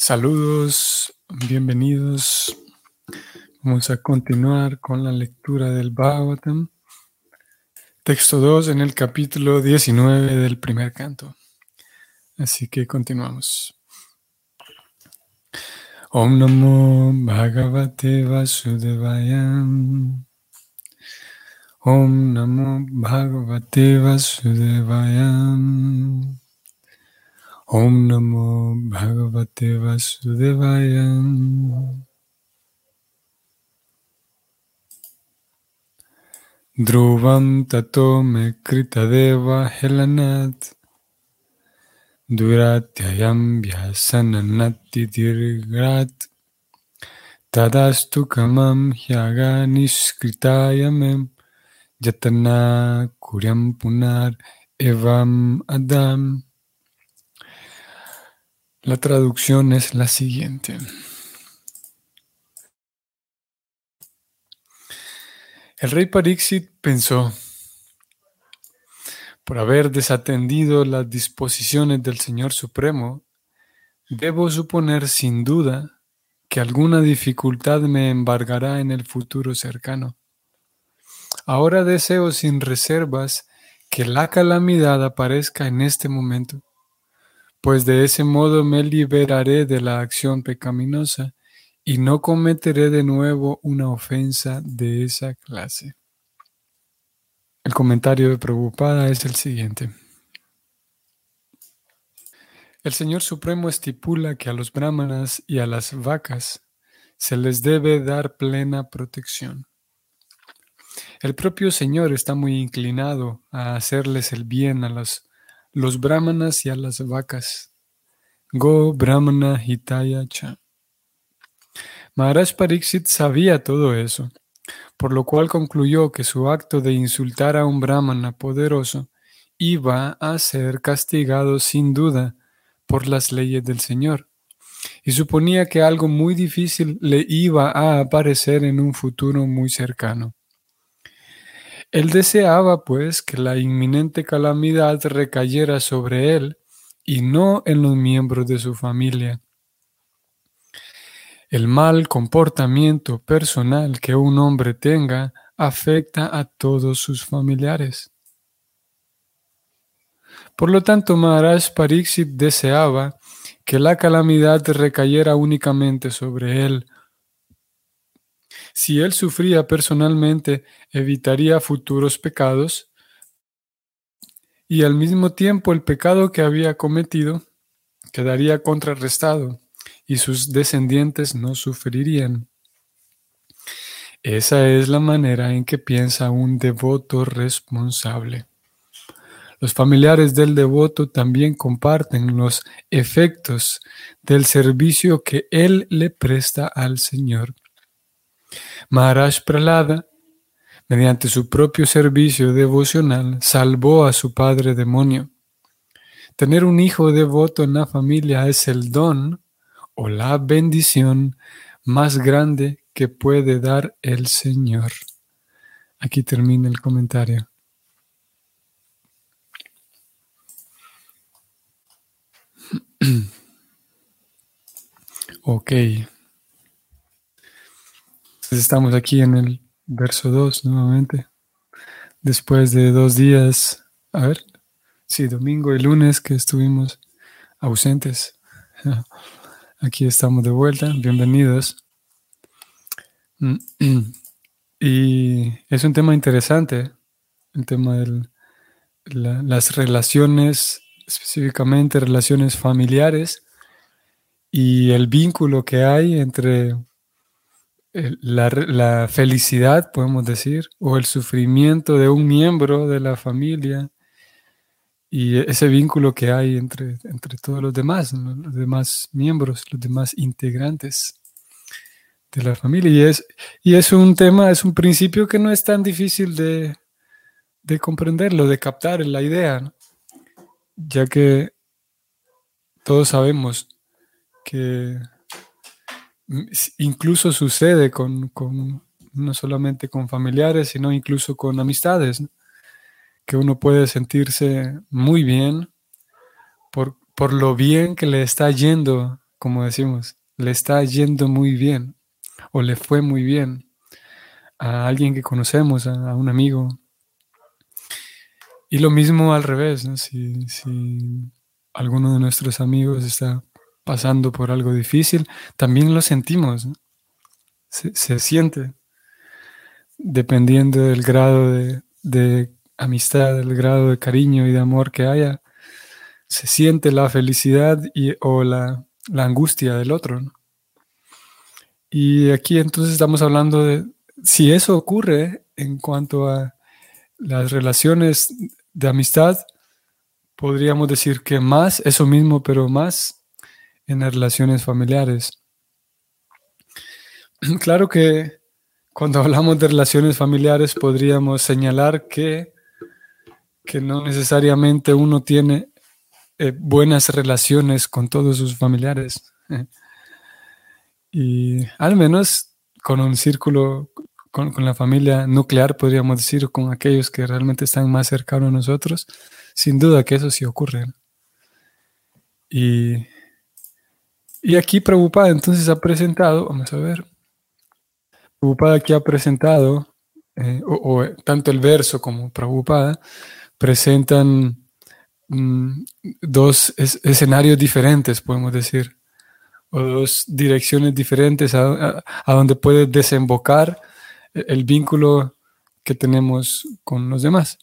Saludos, bienvenidos. Vamos a continuar con la lectura del Bhagavatam, texto 2 en el capítulo 19 del primer canto. Así que continuamos. Om Namo Bhagavate Vasudevaya. Om Namo Bhagavate Vasudevaya. Om Namo Bhagavate Vasudevaya. Dhruvam tato me deva helanat. Duratyayam vyasananati dirgrat. Tadastu kamam hyaga niskritayamem. Yatana kuryam punar evam adam la traducción es la siguiente. El rey Parixit pensó, por haber desatendido las disposiciones del Señor Supremo, debo suponer sin duda que alguna dificultad me embargará en el futuro cercano. Ahora deseo sin reservas que la calamidad aparezca en este momento pues de ese modo me liberaré de la acción pecaminosa y no cometeré de nuevo una ofensa de esa clase. El comentario de Prabhupada es el siguiente. El Señor Supremo estipula que a los brahmanas y a las vacas se les debe dar plena protección. El propio Señor está muy inclinado a hacerles el bien a los los brahmanas y a las vacas. Go Brahmana Hitaya Cha. Maharaj Pariksit sabía todo eso, por lo cual concluyó que su acto de insultar a un brahmana poderoso iba a ser castigado sin duda por las leyes del Señor, y suponía que algo muy difícil le iba a aparecer en un futuro muy cercano. Él deseaba, pues, que la inminente calamidad recayera sobre él y no en los miembros de su familia. El mal comportamiento personal que un hombre tenga afecta a todos sus familiares. Por lo tanto, Maharaj Pariksit deseaba que la calamidad recayera únicamente sobre él, si él sufría personalmente, evitaría futuros pecados y al mismo tiempo el pecado que había cometido quedaría contrarrestado y sus descendientes no sufrirían. Esa es la manera en que piensa un devoto responsable. Los familiares del devoto también comparten los efectos del servicio que él le presta al Señor. Maharaj Pralada, mediante su propio servicio devocional, salvó a su padre demonio. Tener un hijo devoto en la familia es el don o la bendición más grande que puede dar el Señor. Aquí termina el comentario. ok. Estamos aquí en el verso 2 nuevamente. Después de dos días, a ver, sí, domingo y lunes que estuvimos ausentes. Aquí estamos de vuelta, bienvenidos. Y es un tema interesante, el tema de las relaciones, específicamente relaciones familiares y el vínculo que hay entre la, felicidad, podemos decir, o el sufrimiento de un miembro de la familia y ese vínculo que hay entre, entre todos los demás, los demás miembros, los demás integrantes de la familia. Y es, y es un tema, es un principio que no es tan difícil de, de comprenderlo, de captar la idea, ya que todos sabemos que incluso sucede con, no solamente con familiares, sino incluso con amistades, que uno puede sentirse muy bien por, por, lo bien que le está yendo como decimos, le está yendo muy bien o le fue muy bien a alguien que conocemos, a, un amigo. Y lo mismo al revés, si, si alguno de nuestros amigos está pasando por algo difícil, también lo sentimos, se, siente, dependiendo del grado de, amistad, del grado de cariño y de amor que haya, se siente la felicidad y, o la, angustia del otro. Y aquí entonces estamos hablando de si eso ocurre en cuanto a las relaciones de amistad, podríamos decir que más, eso mismo, pero más en las relaciones familiares. Claro que cuando hablamos de relaciones familiares podríamos señalar que, que no necesariamente uno tiene eh, buenas relaciones con todos sus familiares. y al menos con un círculo, con, con, la familia nuclear, podríamos decir, con aquellos que realmente están más cercanos a nosotros, sin duda que eso sí ocurre. Y, y aquí Prabhupada entonces ha presentado, vamos a ver, Prabhupada que ha presentado, eh, o, tanto el verso como Prabhupada, presentan mm, dos escenarios diferentes, podemos decir, o dos direcciones diferentes a, donde puede desembocar el vínculo que tenemos con los demás.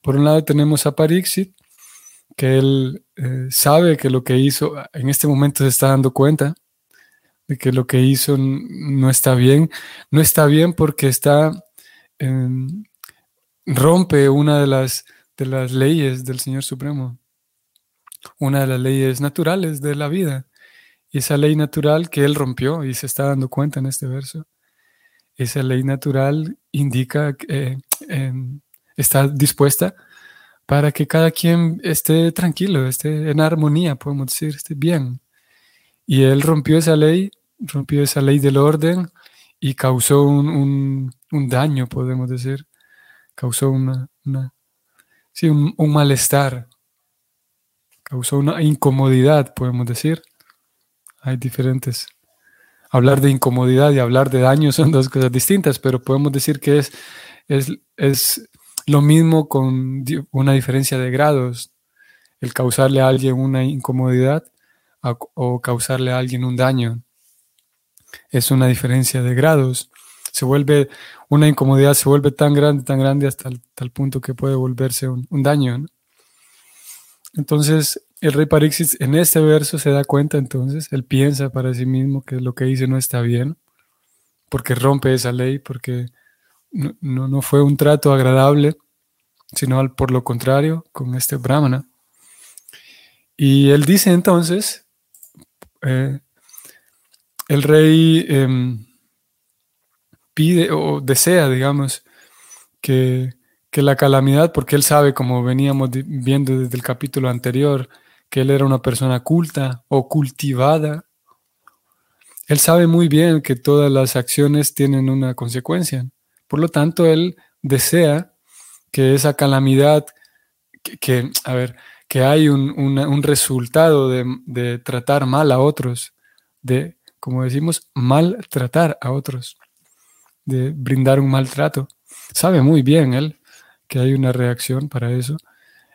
Por un lado tenemos a Parixit, que él eh, sabe que lo que hizo, en este momento se está dando cuenta, de que lo que hizo no está bien. No está bien porque está em, rompe una de las, de las leyes del Señor Supremo, una de las leyes naturales de la vida. Y esa ley natural que él rompió y se está dando cuenta en este verso, esa ley natural indica que em, está dispuesta para que cada quien esté tranquilo, esté en armonía, podemos decir, esté bien. Y él rompió esa ley rompió esa ley del orden y causó un, daño, podemos decir, causó una, sí, un, malestar, causó una incomodidad, podemos decir. Hay diferentes. Hablar de incomodidad y hablar de daño son dos cosas distintas, pero podemos decir que es, es, es lo mismo con una diferencia de grados. El causarle a alguien una incomodidad o causarle a alguien un daño es una diferencia de grados. Se vuelve, una incomodidad se vuelve tan grande, tan grande hasta tal punto que puede volverse un, daño. Entonces, el rey Parixis en este verso se da cuenta entonces, él piensa para sí mismo que lo que dice no está bien, porque rompe esa ley, porque no, no, fue un trato agradable, sino por lo contrario con este brahmana. Y él dice entonces, eh, el rey em, pide o desea, digamos, que, la calamidad, porque él sabe, como veníamos viendo desde el capítulo anterior, que él era una persona culta o cultivada, él sabe muy bien que todas las acciones tienen una consecuencia. Por lo tanto, él desea que esa calamidad, que, a ver, que hay un, resultado de, de, tratar mal a otros, de como decimos, maltratar a otros, de brindar un maltrato. Sabe muy bien él que hay una reacción para eso.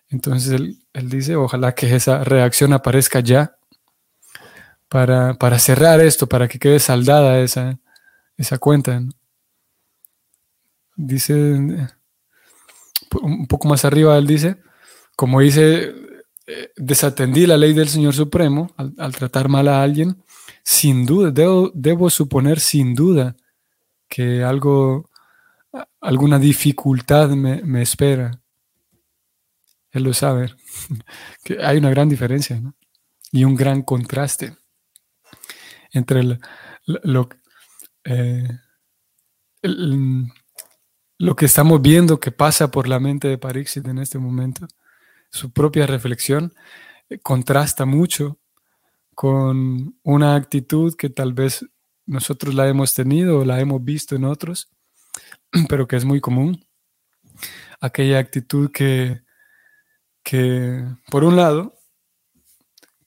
Entonces él, dice, ojalá que esa reacción aparezca ya para, para, cerrar esto, para que quede saldada esa, esa cuenta. Dice, un poco más arriba él dice, como dice, eh, desatendí la ley del Señor Supremo al tratar mal a alguien, sin duda, debo, suponer sin duda que algo, alguna dificultad me, espera. Él lo sabe, que hay una gran diferencia y un gran contraste entre lo, eh, lo que estamos viendo que pasa por la mente de Parixit en este momento, su propia reflexión, eh, contrasta mucho con una actitud que tal vez nosotros la hemos tenido o la hemos visto en otros, pero que es muy común. Aquella actitud que, que por un lado,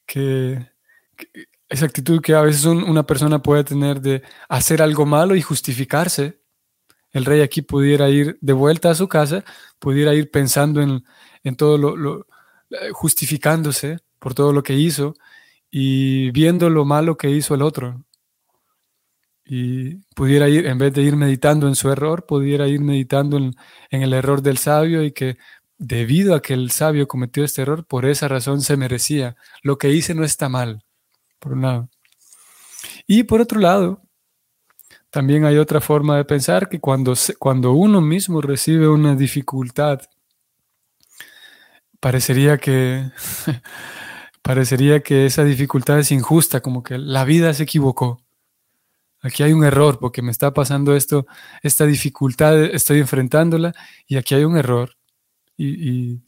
que, esa actitud que a veces una persona puede tener de hacer algo malo y justificarse. El rey aquí pudiera ir de vuelta a su casa, pudiera ir pensando en, todo lo, eh, justificándose por todo lo que hizo y viendo lo malo que hizo el otro. Y pudiera ir, en vez de ir meditando en su error, pudiera ir meditando en, en el error del sabio y que debido a que el sabio cometió este error, por esa razón se merecía. Lo que hice no está mal por un lado. Y por otro lado, también hay otra forma de pensar que cuando, cuando uno mismo recibe una dificultad, parecería que, parecería que esa dificultad es injusta, como que la vida se equivocó. Aquí hay un error porque me está pasando esto, esta dificultad, estoy enfrentándola y aquí hay un error. y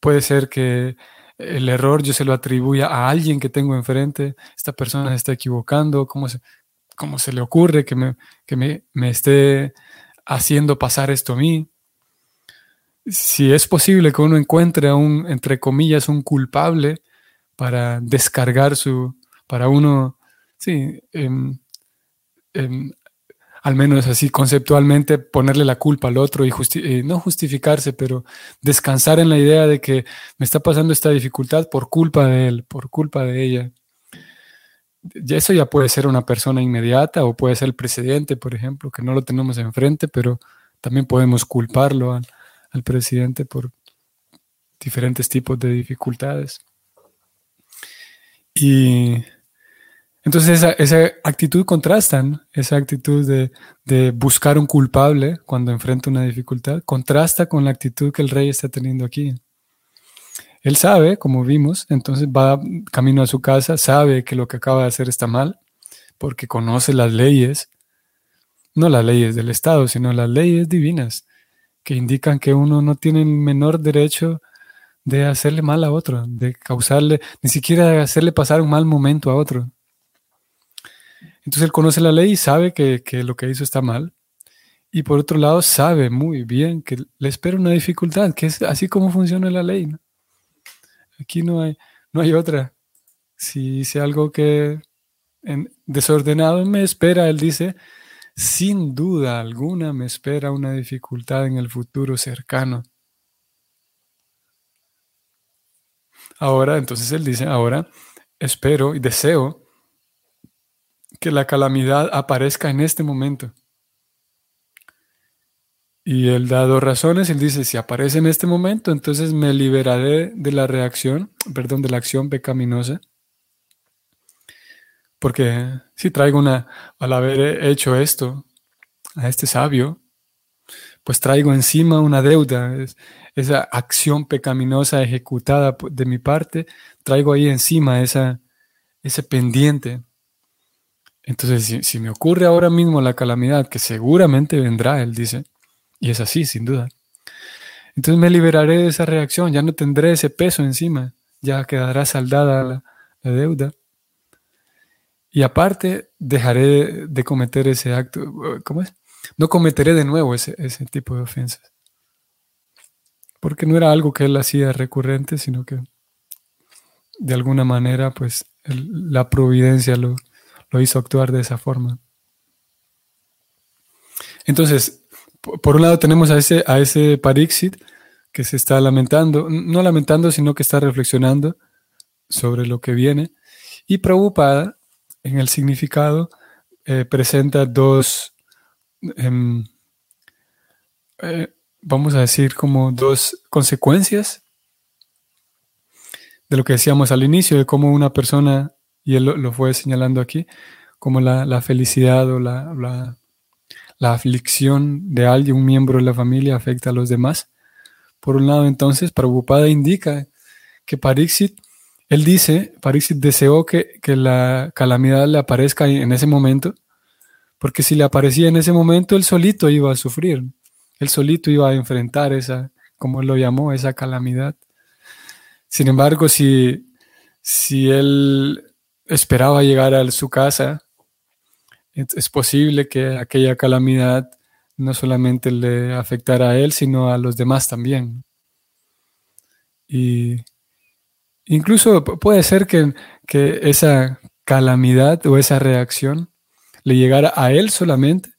puede ser que el error yo se lo atribuya a alguien que tengo enfrente, esta persona se está equivocando, ¿cómo se, cómo se le ocurre que, me, que me, me esté haciendo pasar esto a mí? Si es posible que uno encuentre a un, entre comillas, un culpable para descargar su, para uno, sí, em, em, al menos así conceptualmente, ponerle la culpa al otro y eh, no justificarse, pero descansar en la idea de que me está pasando esta dificultad por culpa de él, por culpa de ella. Eso ya puede ser una persona inmediata o puede ser el presidente, por ejemplo, que no lo tenemos enfrente, pero también podemos culparlo al, al presidente por diferentes tipos de dificultades. Y entonces esa, actitud contrasta, esa actitud de, buscar un culpable cuando enfrenta una dificultad, contrasta con la actitud que el rey está teniendo aquí. Él sabe, como vimos, entonces va camino a su casa, sabe que lo que acaba de hacer está mal, porque conoce las leyes, no las leyes del Estado, sino las leyes divinas, que indican que uno no tiene el menor derecho de hacerle mal a otro, de causarle, ni siquiera de hacerle pasar un mal momento a otro. Entonces él conoce la ley y sabe que, lo que hizo está mal. Y por otro lado, sabe muy bien que le espera una dificultad, que es así como funciona la ley. Aquí no hay, no hay otra. Si hice algo que en desordenado me espera, él dice, sin duda alguna me espera una dificultad en el futuro cercano. Ahora, entonces él dice, ahora espero y deseo que la calamidad aparezca en este momento. Y él da dos razones. Él dice, si aparece en este momento, entonces me liberaré de la reacción, perdón, de la acción pecaminosa. Porque si traigo una, al haber hecho esto a este sabio, pues traigo encima una deuda, esa acción pecaminosa ejecutada de mi parte, traigo ahí encima esa, ese pendiente. Entonces, si, me ocurre ahora mismo la calamidad, que seguramente vendrá, él dice, y es así, sin duda, entonces me liberaré de esa reacción, ya no tendré ese peso encima, ya quedará saldada la, deuda. Y aparte, dejaré de cometer ese acto, ¿cómo es? No cometeré de nuevo ese, tipo de ofensas. Porque no era algo que él hacía recurrente, sino que de alguna manera, pues, la providencia lo, lo hizo actuar de esa forma. Entonces, por un lado tenemos a ese, a ese Parixit que se está lamentando, no lamentando, sino que está reflexionando sobre lo que viene. Y Prabhupada, en el significado, eh, presenta dos, em, eh, vamos a decir, como dos consecuencias de lo que decíamos al inicio, de cómo una persona y él lo, fue señalando aquí, como la, felicidad o la, la, aflicción de alguien, un miembro de la familia, afecta a los demás. Por un lado, entonces, Prabhupada indica que Parixit, él dice, Parixit deseó que, que la calamidad le aparezca en ese momento, porque si le aparecía en ese momento, él solito iba a sufrir, él solito iba a enfrentar esa, como lo llamó, esa calamidad. Sin embargo, si, si él esperaba llegar a su casa, es posible que aquella calamidad no solamente le afectara a él, sino a los demás también. Y incluso puede ser que, esa calamidad o esa reacción le llegara a él solamente,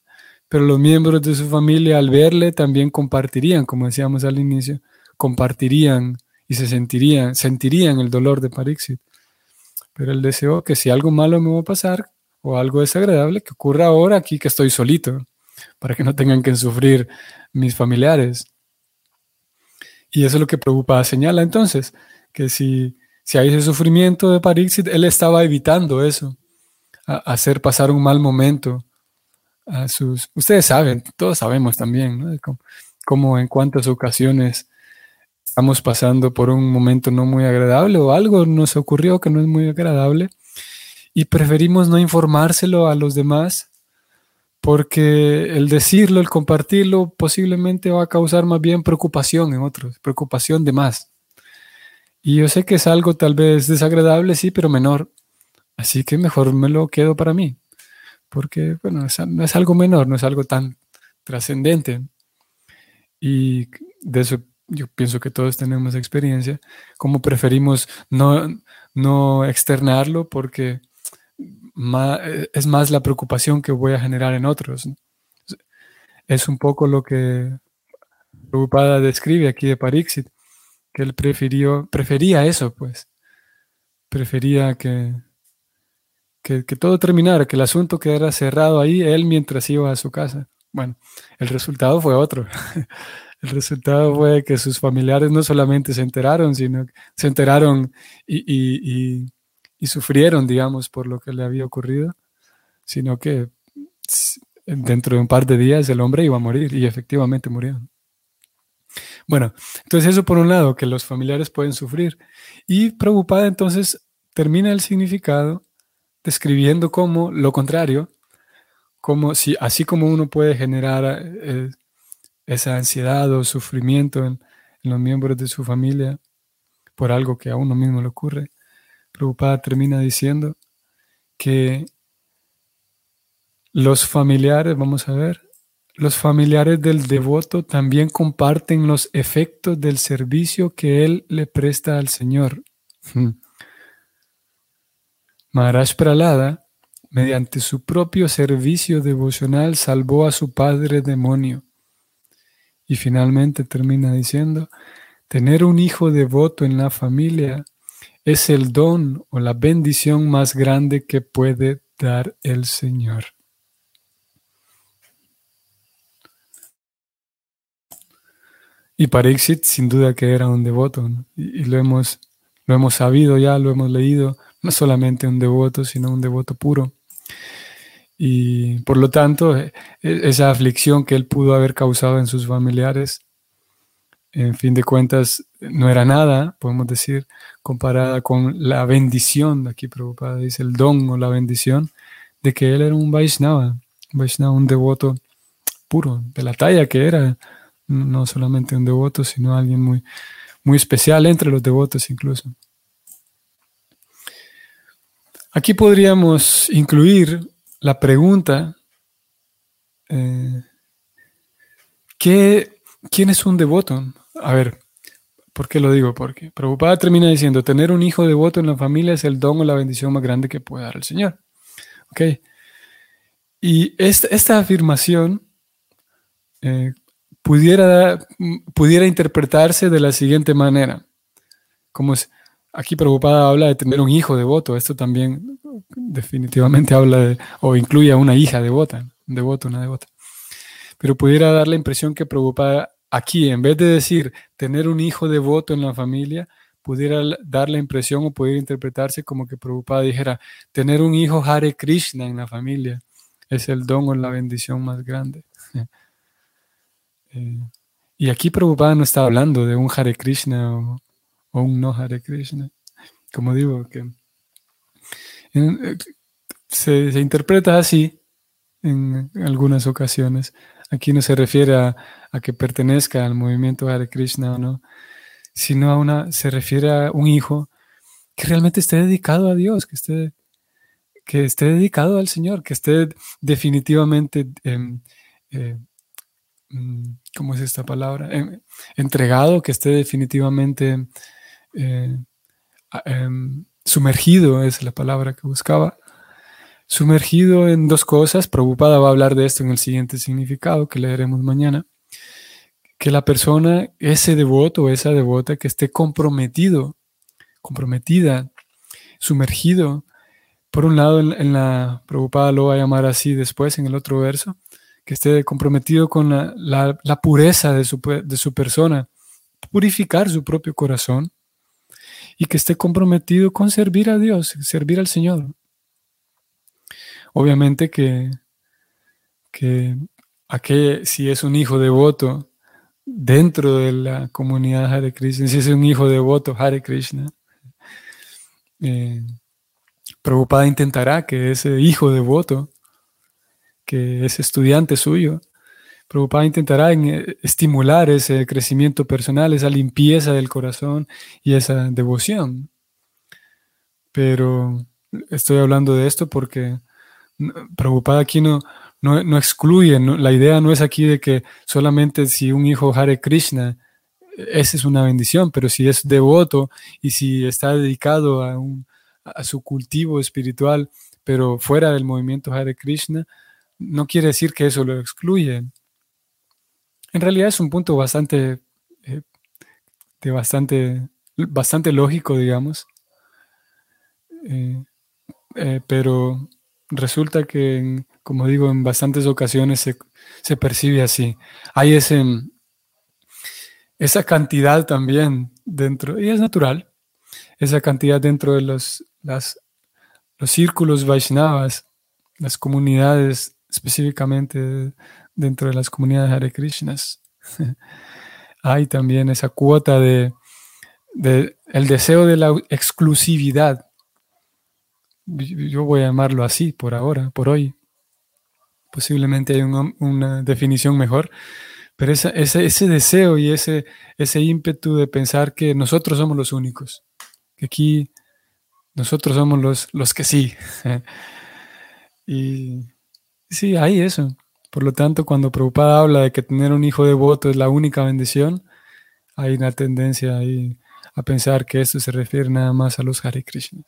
pero los miembros de su familia al verle también compartirían, como decíamos al inicio, compartirían y se sentirían, sentirían el dolor de Parixit. Pero él deseó que si algo malo me va a pasar o algo desagradable, que ocurra ahora aquí que estoy solito, para que no tengan que sufrir mis familiares. Y eso es lo que preocupa señala entonces, que si, si hay ese sufrimiento de Parixit, él estaba evitando eso, hacer pasar un mal momento a sus... Ustedes saben, todos sabemos también, ¿no? Como, en cuántas ocasiones estamos pasando por un momento no muy agradable o algo nos ocurrió que no es muy agradable y preferimos no informárselo a los demás porque el decirlo, el compartirlo posiblemente va a causar más bien preocupación en otros, preocupación de más. Y yo sé que es algo tal vez desagradable, sí, pero menor. Así que mejor me lo quedo para mí. Porque, bueno, no es algo menor, no es algo tan trascendente. Y de eso yo pienso que todos tenemos experiencia. Como preferimos no, no externarlo porque es más la preocupación que voy a generar en otros. Es un poco lo que Prabhupada describe aquí de Parixit que él prefirió, prefería eso, pues. Prefería que, que, todo terminara, que el asunto quedara cerrado ahí, él mientras iba a su casa. Bueno, el resultado fue otro. el resultado fue que sus familiares no solamente se enteraron, sino que se enteraron y sufrieron, digamos, por lo que le había ocurrido, sino que dentro de un par de días el hombre iba a morir y efectivamente murió. Bueno, entonces eso por un lado, que los familiares pueden sufrir. Y preocupada entonces termina el significado describiendo como lo contrario, como si así como uno puede generar eh, esa ansiedad o sufrimiento en, en, los miembros de su familia por algo que a uno mismo le ocurre, preocupada termina diciendo que los familiares, vamos a ver, los familiares del devoto también comparten los efectos del servicio que él le presta al Señor. Hmm. Maharaj Pralada, mediante su propio servicio devocional, salvó a su padre demonio. Y finalmente termina diciendo, tener un hijo devoto en la familia es el don o la bendición más grande que puede dar el Señor. Y Parixit sin duda que era un devoto, y, lo, hemos, lo hemos sabido ya, lo hemos leído, no solamente un devoto, sino un devoto puro. Y por lo tanto, e, e, esa aflicción que él pudo haber causado en sus familiares, en fin de cuentas, no era nada, podemos decir, comparada con la bendición, aquí preocupada dice el don o la bendición, de que él era un Vaishnava, un Vaishnava, un devoto puro, de la talla que era, no solamente un devoto, sino alguien muy, muy especial entre los devotos incluso. Aquí podríamos incluir la pregunta, eh, ¿quién es un devoto? A ver, ¿por qué lo digo? Porque Prabhupada termina diciendo, tener un hijo devoto en la familia es el don o la bendición más grande que puede dar el Señor. ¿Ok? Y esta, afirmación eh, pudiera, pudiera interpretarse de la siguiente manera. Como aquí Prabhupada habla de tener un hijo devoto, esto también definitivamente habla de, o incluye a una hija devota, un devoto, una devota. Pero pudiera dar la impresión que Prabhupada aquí, en vez de decir tener un hijo devoto en la familia, pudiera dar la impresión o pudiera interpretarse como que Prabhupada dijera, tener un hijo Hare Krishna en la familia es el don o la bendición más grande. Eh, y aquí Prabhupada no está hablando de un Hare Krishna o, un no Hare Krishna. Como digo, que eh, se, se, interpreta así en algunas ocasiones. Aquí no se refiere a, que pertenezca al movimiento Hare Krishna o no, sino a una, se refiere a un hijo que realmente esté dedicado a Dios, que esté, que esté dedicado al Señor, que esté definitivamente em, eh, Mm, ¿cómo es esta palabra? Em, entregado, que esté definitivamente eh, em, sumergido, es la palabra que buscaba, sumergido en dos cosas. Prabhupada va a hablar de esto en el siguiente significado que leeremos mañana. Que la persona, ese devoto o esa devota que esté comprometido, comprometida, sumergido, por un lado en, la, Prabhupada lo va a llamar así después en el otro verso, que esté comprometido con la, pureza de su, de su persona, purificar su propio corazón y que esté comprometido con servir a Dios, servir al Señor. Obviamente que, que si es un hijo devoto dentro de la comunidad Hare Krishna, si es un hijo devoto Hare Krishna, eh, Prabhupada intentará que ese hijo devoto, que ese estudiante suyo, Prabhupada intentará eh, estimular ese crecimiento personal, esa limpieza del corazón y esa devoción. Pero estoy hablando de esto porque Prabhupada aquí no, no, excluye, la idea no es aquí de que solamente si un hijo Hare Krishna, esa es una bendición, pero si es devoto y si está dedicado a, a su cultivo espiritual, pero fuera del movimiento Hare Krishna, no quiere decir que eso lo excluye. En realidad es un punto bastante, eh, de bastante, bastante lógico, digamos. Eh, eh, pero resulta que, como digo, en bastantes ocasiones se, percibe así. Hay ese, esa cantidad también dentro, y es natural, esa cantidad dentro de los, las, los círculos Vaishnavas, las comunidades específicamente dentro de las comunidades Hare Krishnas. Hay también esa cuota de, el deseo de la exclusividad. Yo voy a llamarlo así por ahora, por hoy. Posiblemente hay una, definición mejor, pero ese, ese, deseo y ese, ese ímpetu de pensar que nosotros somos los únicos, que aquí nosotros somos los, los que sí. y sí, hay eso. Por lo tanto, cuando Prabhupada habla de que tener un hijo devoto es la única bendición, hay una tendencia ahí a pensar que esto se refiere nada más a los Hare Krishna,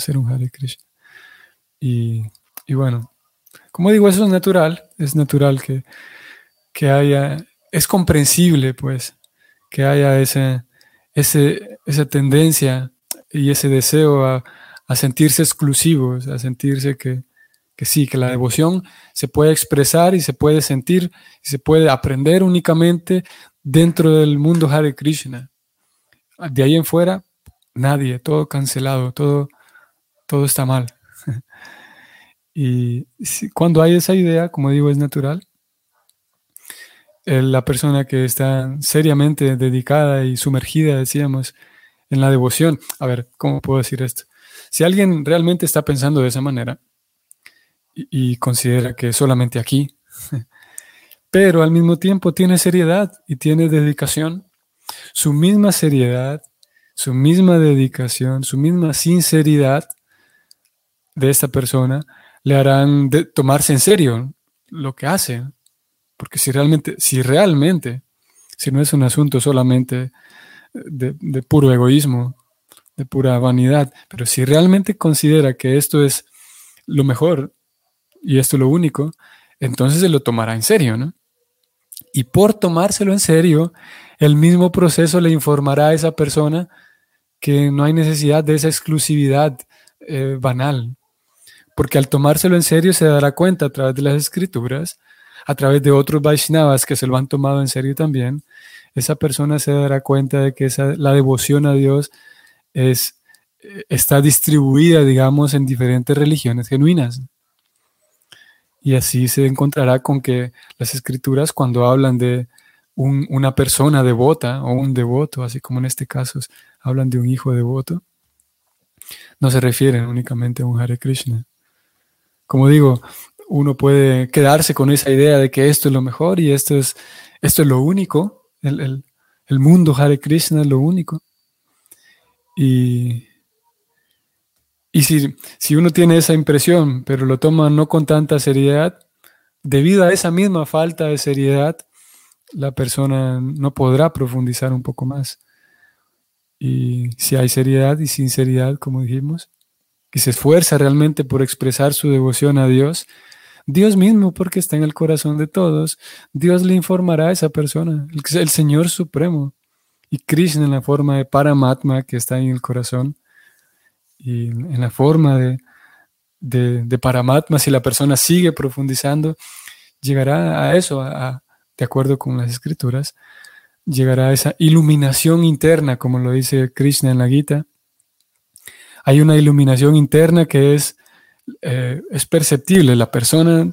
ser un Hare Krishna. Y, bueno, como digo, eso es natural, es natural que, que haya, es comprensible pues, que haya ese, ese, esa tendencia y ese deseo a, a sentirse exclusivos, a sentirse que, que sí, que la devoción se puede expresar y se puede sentir y se puede aprender únicamente dentro del mundo Hare Krishna. De ahí en fuera, nadie, todo cancelado, todo, todo está mal. y cuando hay esa idea, como digo, es natural. La persona que está seriamente dedicada y sumergida, decíamos, en la devoción. A ver, ¿cómo puedo decir esto? Si alguien realmente está pensando de esa manera, y, considera que solamente aquí, pero al mismo tiempo tiene seriedad y tiene dedicación. Su misma seriedad, su misma dedicación, su misma sinceridad de esta persona le harán tomarse en serio lo que hace. Porque si realmente, si realmente, si no es un asunto solamente de, de puro egoísmo, de pura vanidad, pero si realmente considera que esto es lo mejor y esto es lo único, entonces se lo tomará en serio, ¿no? Y por tomárselo en serio, el mismo proceso le informará a esa persona que no hay necesidad de esa exclusividad eh, banal, porque al tomárselo en serio se dará cuenta a través de las escrituras, a través de otros Vaishnavas que se lo han tomado en serio también, esa persona se dará cuenta de que esa, la devoción a Dios es, eh, está distribuida, digamos, en diferentes religiones genuinas. Y así se encontrará con que las escrituras cuando hablan de una persona devota o un devoto, así como en este caso hablan de un hijo devoto, no se refieren únicamente a un Hare Krishna. Como digo, uno puede quedarse con esa idea de que esto es lo mejor y esto es, esto es lo único, el, el mundo Hare Krishna es lo único. Y, y si, si uno tiene esa impresión, pero lo toma no con tanta seriedad, debido a esa misma falta de seriedad, la persona no podrá profundizar un poco más. Y si hay seriedad y sinceridad, como dijimos, que se esfuerza realmente por expresar su devoción a Dios, Dios mismo, porque está en el corazón de todos, Dios le informará a esa persona, el, el Señor Supremo, y Krishna en la forma de Paramatma que está en el corazón, y en la forma de, de, Paramatma, si la persona sigue profundizando, llegará a eso, de acuerdo con las escrituras, llegará a esa iluminación interna, como lo dice Krishna en la Gita. Hay una iluminación interna que es, eh, es perceptible. La persona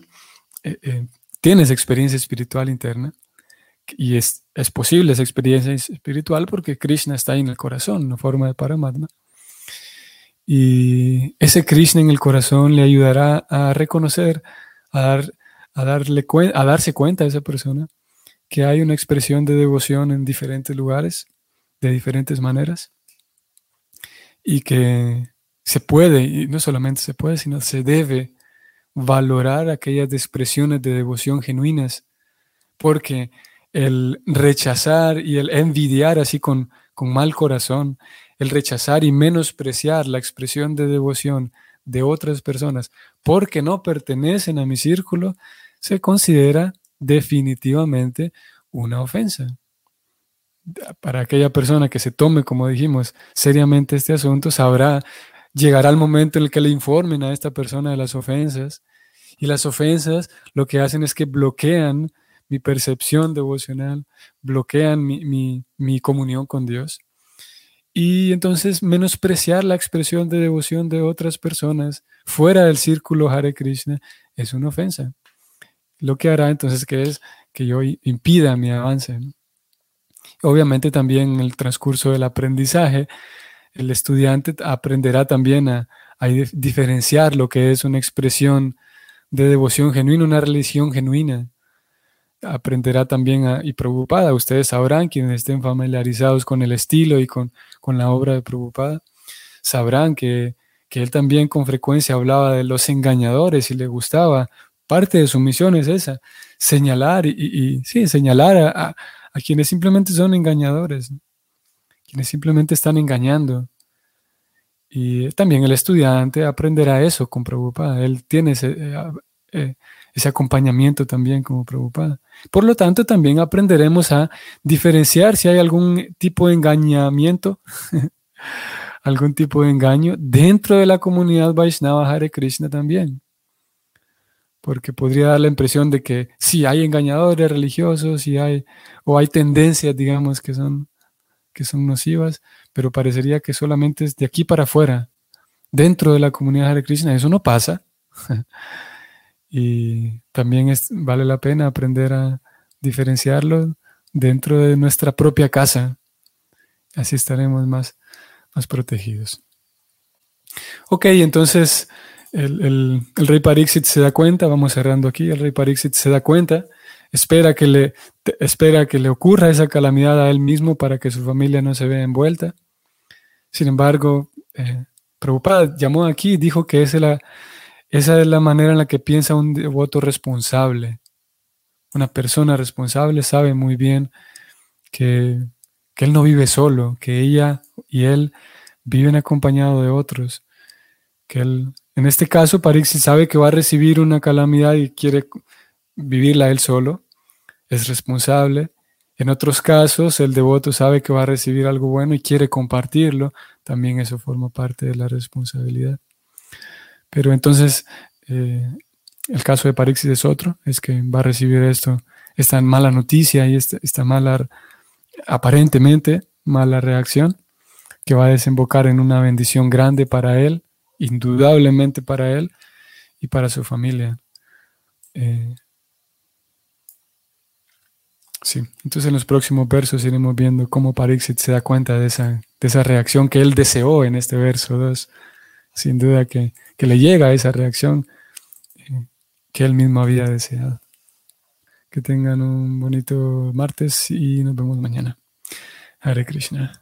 eh, eh, tiene esa experiencia espiritual interna y es, es, posible esa experiencia espiritual porque Krishna está ahí en el corazón, en forma de Paramatma. Y ese Krishna en el corazón le ayudará a reconocer, a, dar, a, darle, a darse cuenta a esa persona que hay una expresión de devoción en diferentes lugares, de diferentes maneras, y que se puede, y no solamente se puede, sino se debe valorar aquellas expresiones de devoción genuinas, porque el rechazar y el envidiar así con, con mal corazón, el rechazar y menospreciar la expresión de devoción de otras personas porque no pertenecen a mi círculo, se considera definitivamente una ofensa. Para aquella persona que se tome, como dijimos, seriamente este asunto, sabrá, llegará el momento en el que le informen a esta persona de las ofensas. Y las ofensas lo que hacen es que bloquean mi percepción devocional, bloquean mi, mi comunión con Dios. Y entonces menospreciar la expresión de devoción de otras personas fuera del círculo Hare Krishna es una ofensa. Lo que hará entonces que es que yo impida mi avance. Obviamente también en el transcurso del aprendizaje, el estudiante aprenderá también a, diferenciar lo que es una expresión de devoción genuina, una religión genuina aprenderá también a, y preocupada. Ustedes sabrán, quienes estén familiarizados con el estilo y con, con la obra de Prabhupada, sabrán que, que, él también con frecuencia hablaba de los engañadores y le gustaba. Parte de su misión es esa, señalar y, y sí, señalar a, a, quienes simplemente son engañadores, quienes simplemente están engañando. Y también el estudiante aprenderá eso con Prabhupada. Él tiene ese, eh, eh, ese acompañamiento también como preocupada. Por lo tanto, también aprenderemos a diferenciar si hay algún tipo de engañamiento, algún tipo de engaño dentro de la comunidad Vaishnava Hare Krishna también. Porque podría dar la impresión de que sí hay engañadores religiosos, sí hay, o hay tendencias, digamos, que son, que son nocivas, pero parecería que solamente es de aquí para afuera, dentro de la comunidad Hare Krishna. Eso no pasa. y también vale la pena aprender a diferenciarlo dentro de nuestra propia casa. Así estaremos más, más protegidos. Ok, entonces el, rey Parixit se da cuenta, vamos cerrando aquí, el rey Parixit se da cuenta, espera que le, espera que le ocurra esa calamidad a él mismo para que su familia no se vea envuelta. Sin embargo, eh, Prabhupada llamó aquí y dijo que es la, esa es la manera en la que piensa un devoto responsable. Una persona responsable sabe muy bien que, él no vive solo, que ella y él viven acompañados de otros. Que él, en este caso, Parixi sabe que va a recibir una calamidad y quiere vivirla él solo. Es responsable. En otros casos, el devoto sabe que va a recibir algo bueno y quiere compartirlo. También eso forma parte de la responsabilidad. Pero entonces, eh, el caso de Parixis es otro, es que va a recibir esto, esta mala noticia y esta, mala, aparentemente mala reacción, que va a desembocar en una bendición grande para él, indudablemente para él y para su familia. Eh, sí, entonces en los próximos versos iremos viendo cómo Parixit se da cuenta de esa, de esa reacción que él deseó en este verso 2. Sin duda que que le llega esa reacción eh, que él mismo había deseado. Que tengan un bonito martes y nos vemos mañana. Hare Krishna.